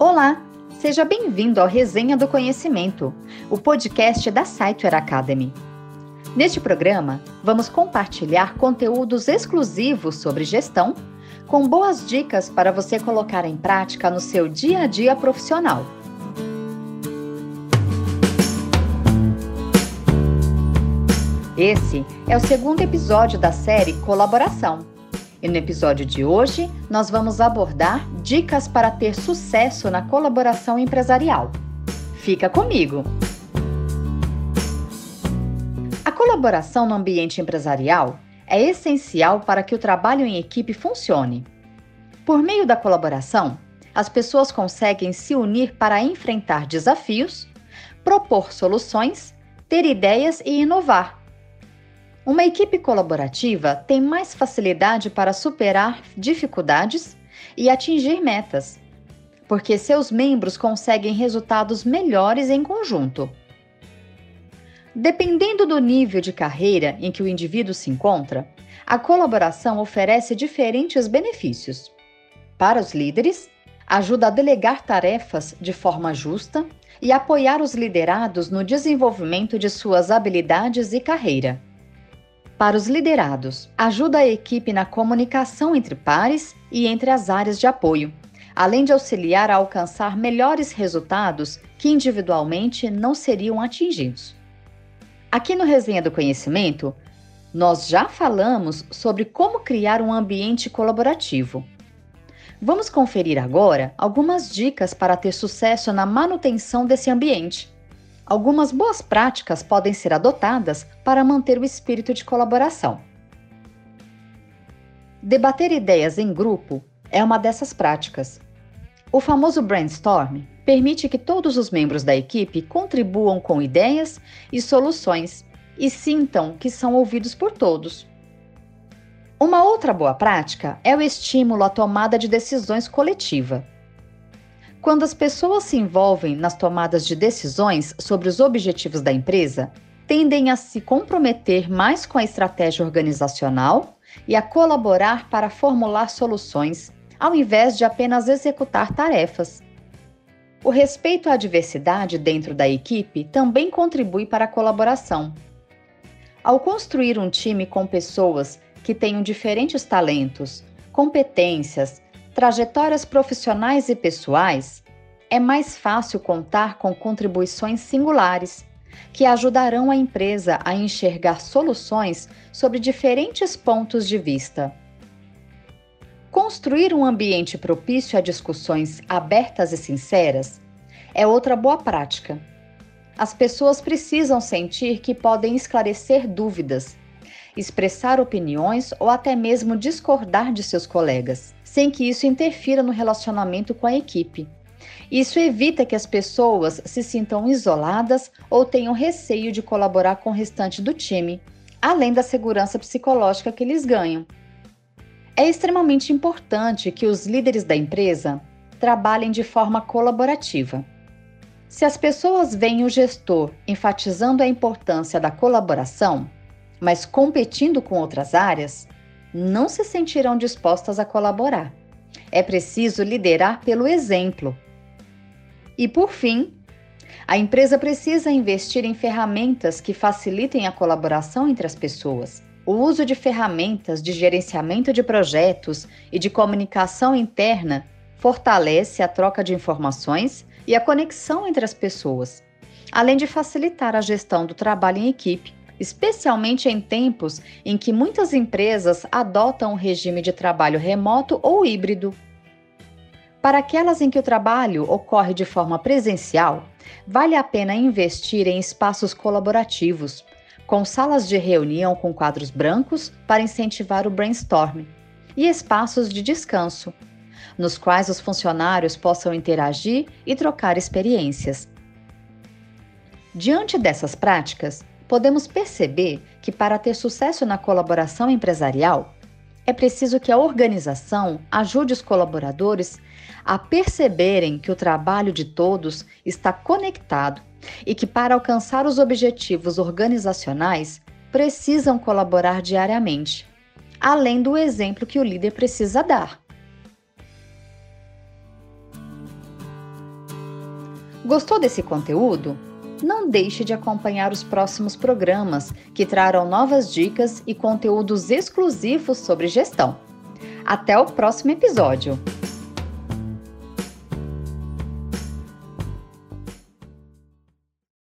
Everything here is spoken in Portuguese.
Olá, seja bem-vindo ao Resenha do Conhecimento, o podcast da Saitware Academy. Neste programa, vamos compartilhar conteúdos exclusivos sobre gestão, com boas dicas para você colocar em prática no seu dia a dia profissional. Esse é o segundo episódio da série Colaboração e no episódio de hoje, nós vamos abordar dicas para ter sucesso na colaboração empresarial. Fica comigo! A colaboração no ambiente empresarial é essencial para que o trabalho em equipe funcione. Por meio da colaboração, as pessoas conseguem se unir para enfrentar desafios, propor soluções, ter ideias e inovar uma equipe colaborativa tem mais facilidade para superar dificuldades e atingir metas, porque seus membros conseguem resultados melhores em conjunto. Dependendo do nível de carreira em que o indivíduo se encontra, a colaboração oferece diferentes benefícios. Para os líderes, ajuda a delegar tarefas de forma justa e apoiar os liderados no desenvolvimento de suas habilidades e carreira. Para os liderados, ajuda a equipe na comunicação entre pares e entre as áreas de apoio, além de auxiliar a alcançar melhores resultados que individualmente não seriam atingidos. Aqui no Resenha do Conhecimento, nós já falamos sobre como criar um ambiente colaborativo. Vamos conferir agora algumas dicas para ter sucesso na manutenção desse ambiente algumas boas práticas podem ser adotadas para manter o espírito de colaboração. Debater ideias em grupo é uma dessas práticas. O famoso brainstorm permite que todos os membros da equipe contribuam com ideias e soluções e sintam que são ouvidos por todos. Uma outra boa prática é o estímulo à tomada de decisões coletiva. Quando as pessoas se envolvem nas tomadas de decisões sobre os objetivos da empresa, tendem a se comprometer mais com a estratégia organizacional e a colaborar para formular soluções, ao invés de apenas executar tarefas. O respeito à diversidade dentro da equipe também contribui para a colaboração. Ao construir um time com pessoas que tenham diferentes talentos, competências trajetórias profissionais e pessoais, é mais fácil contar com contribuições singulares, que ajudarão a empresa a enxergar soluções sobre diferentes pontos de vista. Construir um ambiente propício a discussões abertas e sinceras é outra boa prática. As pessoas precisam sentir que podem esclarecer dúvidas, expressar opiniões ou até mesmo discordar de seus colegas sem que isso interfira no relacionamento com a equipe. Isso evita que as pessoas se sintam isoladas ou tenham receio de colaborar com o restante do time, além da segurança psicológica que eles ganham. É extremamente importante que os líderes da empresa trabalhem de forma colaborativa. Se as pessoas veem o gestor enfatizando a importância da colaboração, mas competindo com outras áreas, não se sentirão dispostas a colaborar. É preciso liderar pelo exemplo. E por fim, a empresa precisa investir em ferramentas que facilitem a colaboração entre as pessoas. O uso de ferramentas de gerenciamento de projetos e de comunicação interna fortalece a troca de informações e a conexão entre as pessoas, além de facilitar a gestão do trabalho em equipe especialmente em tempos em que muitas empresas adotam um regime de trabalho remoto ou híbrido. Para aquelas em que o trabalho ocorre de forma presencial, vale a pena investir em espaços colaborativos, com salas de reunião com quadros brancos para incentivar o brainstorming, e espaços de descanso, nos quais os funcionários possam interagir e trocar experiências. Diante dessas práticas, podemos perceber que para ter sucesso na colaboração empresarial, é preciso que a organização ajude os colaboradores a perceberem que o trabalho de todos está conectado e que, para alcançar os objetivos organizacionais, precisam colaborar diariamente, além do exemplo que o líder precisa dar. Gostou desse conteúdo? Não deixe de acompanhar os próximos programas que trarão novas dicas e conteúdos exclusivos sobre gestão. Até o próximo episódio!